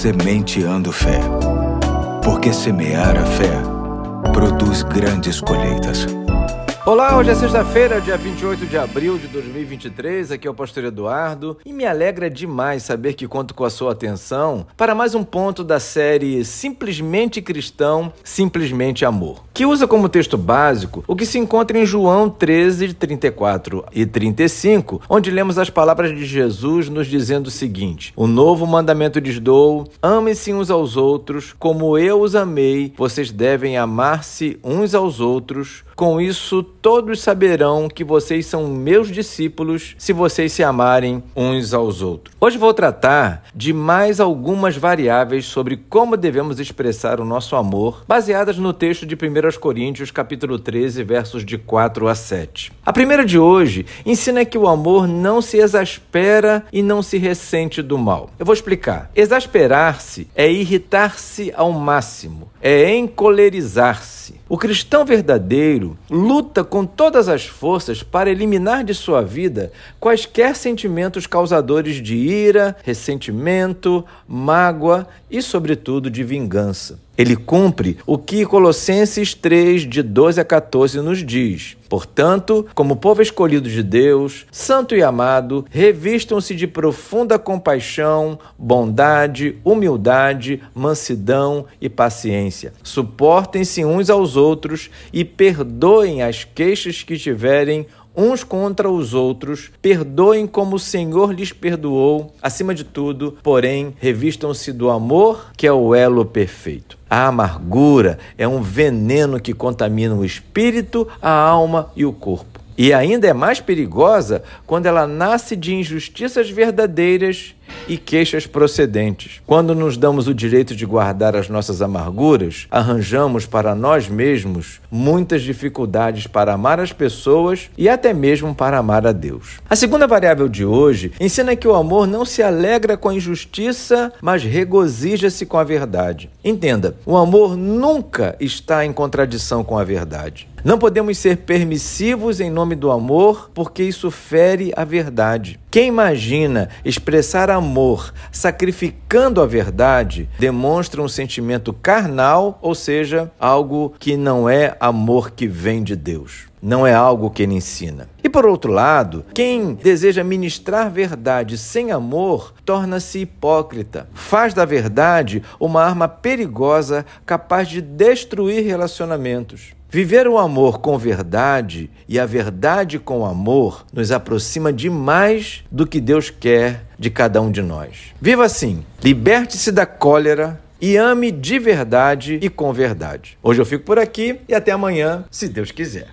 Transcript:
Sementeando Fé. Porque semear a fé produz grandes colheitas. Olá, hoje é sexta-feira, dia 28 de abril de 2023. Aqui é o Pastor Eduardo e me alegra demais saber que conto com a sua atenção para mais um ponto da série Simplesmente Cristão, Simplesmente Amor, que usa como texto básico o que se encontra em João 13, 34 e 35, onde lemos as palavras de Jesus nos dizendo o seguinte: O novo mandamento lhes dou, amem-se uns aos outros, como eu os amei, vocês devem amar-se uns aos outros. Com isso, todos saberão que vocês são meus discípulos se vocês se amarem uns aos outros. Hoje vou tratar de mais algumas variáveis sobre como devemos expressar o nosso amor, baseadas no texto de 1 Coríntios, capítulo 13, versos de 4 a 7. A primeira de hoje ensina que o amor não se exaspera e não se ressente do mal. Eu vou explicar. Exasperar-se é irritar-se ao máximo, é encolerizar-se. O cristão verdadeiro luta com todas as forças para eliminar de sua vida quaisquer sentimentos causadores de ira, ressentimento, mágoa e, sobretudo, de vingança. Ele cumpre o que Colossenses 3, de 12 a 14, nos diz. Portanto, como povo escolhido de Deus, santo e amado, revistam-se de profunda compaixão, bondade, humildade, mansidão e paciência. Suportem-se uns aos outros e perdoem as queixas que tiverem uns contra os outros, perdoem como o Senhor lhes perdoou, acima de tudo, porém, revistam-se do amor, que é o elo perfeito. A amargura é um veneno que contamina o espírito, a alma e o corpo. E ainda é mais perigosa quando ela nasce de injustiças verdadeiras e queixas procedentes. Quando nos damos o direito de guardar as nossas amarguras, arranjamos para nós mesmos muitas dificuldades para amar as pessoas e até mesmo para amar a Deus. A segunda variável de hoje ensina que o amor não se alegra com a injustiça, mas regozija-se com a verdade. Entenda, o amor nunca está em contradição com a verdade. Não podemos ser permissivos em nome do amor, porque isso fere a verdade. Quem imagina expressar amor sacrificando a verdade demonstra um sentimento carnal, ou seja, algo que não é amor que vem de Deus. Não é algo que ele ensina. E por outro lado, quem deseja ministrar verdade sem amor torna-se hipócrita. Faz da verdade uma arma perigosa capaz de destruir relacionamentos. Viver o amor com verdade e a verdade com amor nos aproxima demais do que Deus quer de cada um de nós. Viva assim, liberte-se da cólera e ame de verdade e com verdade. Hoje eu fico por aqui e até amanhã, se Deus quiser.